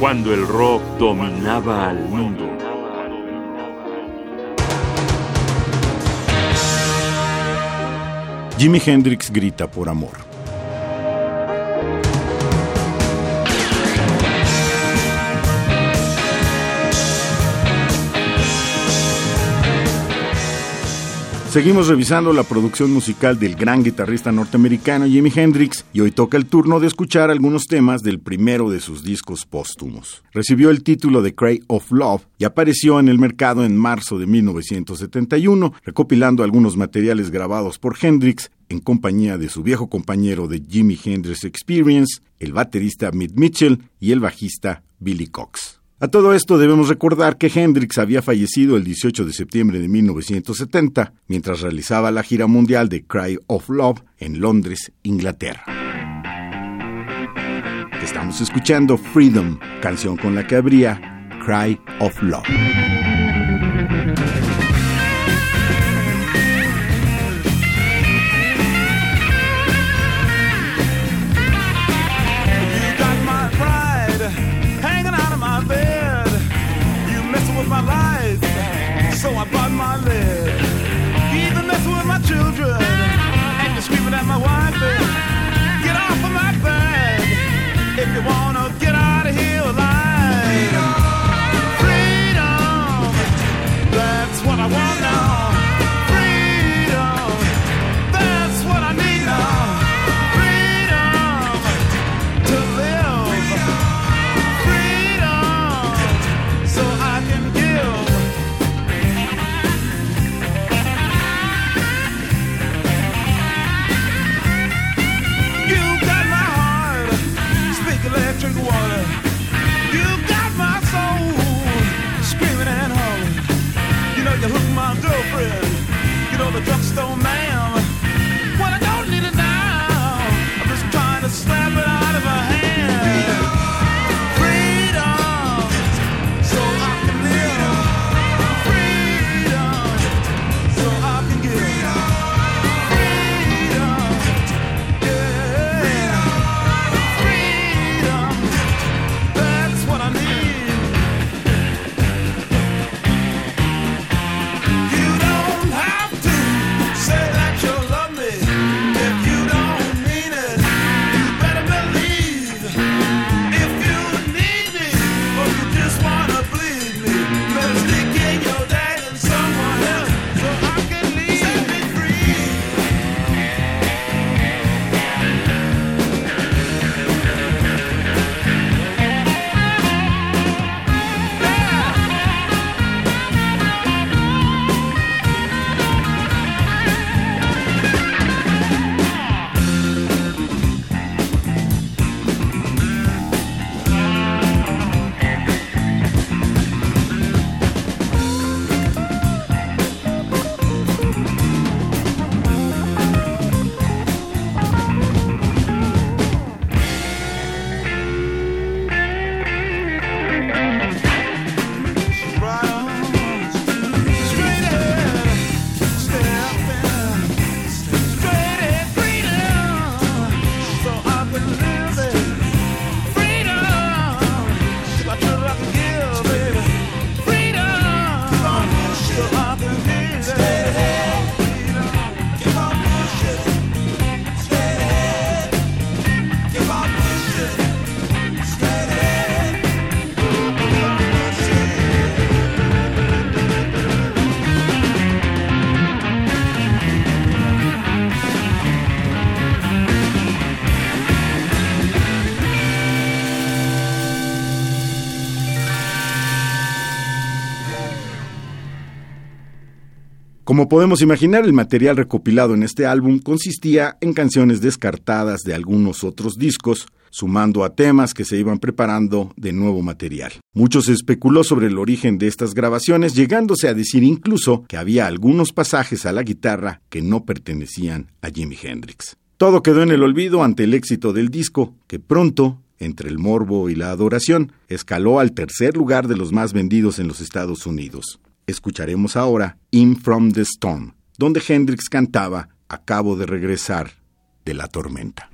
cuando el rock dominaba al mundo. Jimi Hendrix grita por amor. Seguimos revisando la producción musical del gran guitarrista norteamericano Jimi Hendrix y hoy toca el turno de escuchar algunos temas del primero de sus discos póstumos. Recibió el título de Cry of Love y apareció en el mercado en marzo de 1971, recopilando algunos materiales grabados por Hendrix en compañía de su viejo compañero de Jimi Hendrix Experience, el baterista Mitt Mitchell y el bajista Billy Cox. A todo esto debemos recordar que Hendrix había fallecido el 18 de septiembre de 1970 mientras realizaba la gira mundial de Cry of Love en Londres, Inglaterra. Estamos escuchando Freedom, canción con la que abría Cry of Love. the drugstore man. Como podemos imaginar, el material recopilado en este álbum consistía en canciones descartadas de algunos otros discos, sumando a temas que se iban preparando de nuevo material. Mucho se especuló sobre el origen de estas grabaciones, llegándose a decir incluso que había algunos pasajes a la guitarra que no pertenecían a Jimi Hendrix. Todo quedó en el olvido ante el éxito del disco, que pronto entre el morbo y la adoración, escaló al tercer lugar de los más vendidos en los Estados Unidos. Escucharemos ahora In From the Storm, donde Hendrix cantaba Acabo de regresar de la tormenta.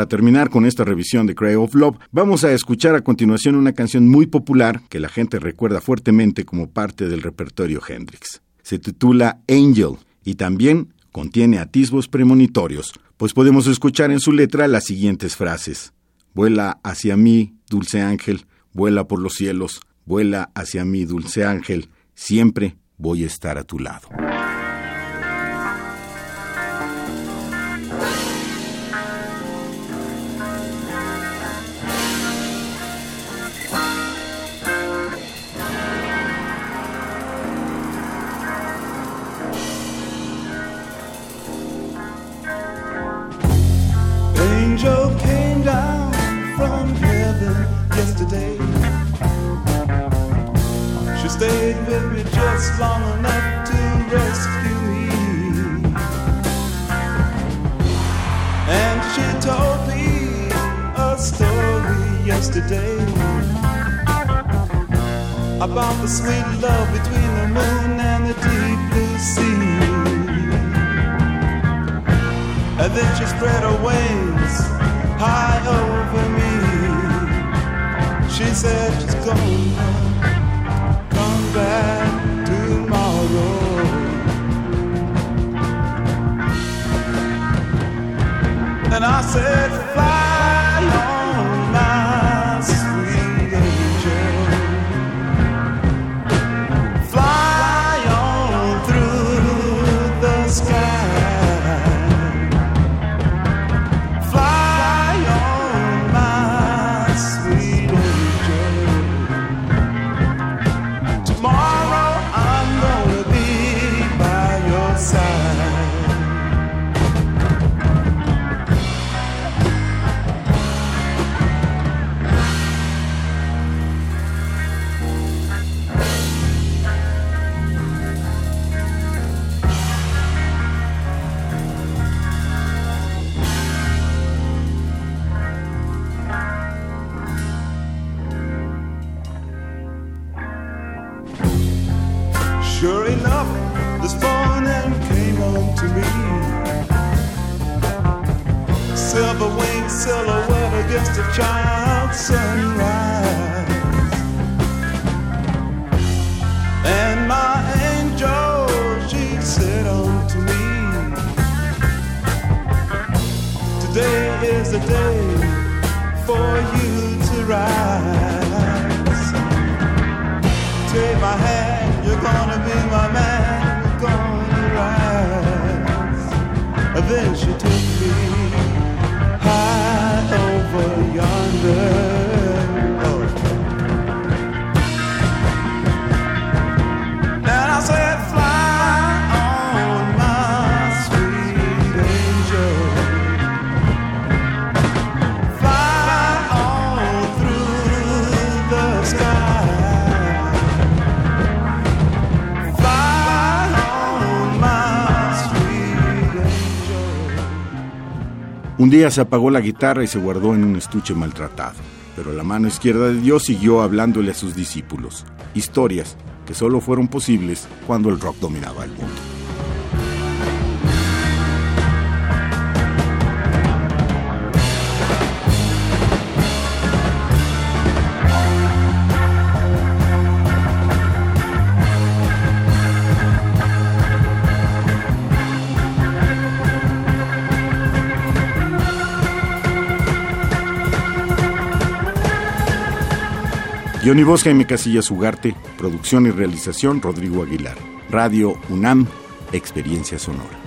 Para terminar con esta revisión de Cry of Love, vamos a escuchar a continuación una canción muy popular que la gente recuerda fuertemente como parte del repertorio Hendrix. Se titula Angel y también contiene atisbos premonitorios, pues podemos escuchar en su letra las siguientes frases. Vuela hacia mí, dulce ángel, vuela por los cielos, vuela hacia mí, dulce ángel, siempre voy a estar a tu lado. Yesterday about the sweet love between the moon and the deep blue sea. And then she spread her wings high over me. She said she's gone back tomorrow. And I said, fly me. Silver winged silhouette against a child's sunrise. And my angel, she said unto me, Today is the day for you to rise. vejo Un día se apagó la guitarra y se guardó en un estuche maltratado, pero la mano izquierda de Dios siguió hablándole a sus discípulos, historias que solo fueron posibles cuando el rock dominaba el mundo. Guión y voz Jaime Casillas Ugarte, producción y realización Rodrigo Aguilar. Radio UNAM, Experiencia Sonora.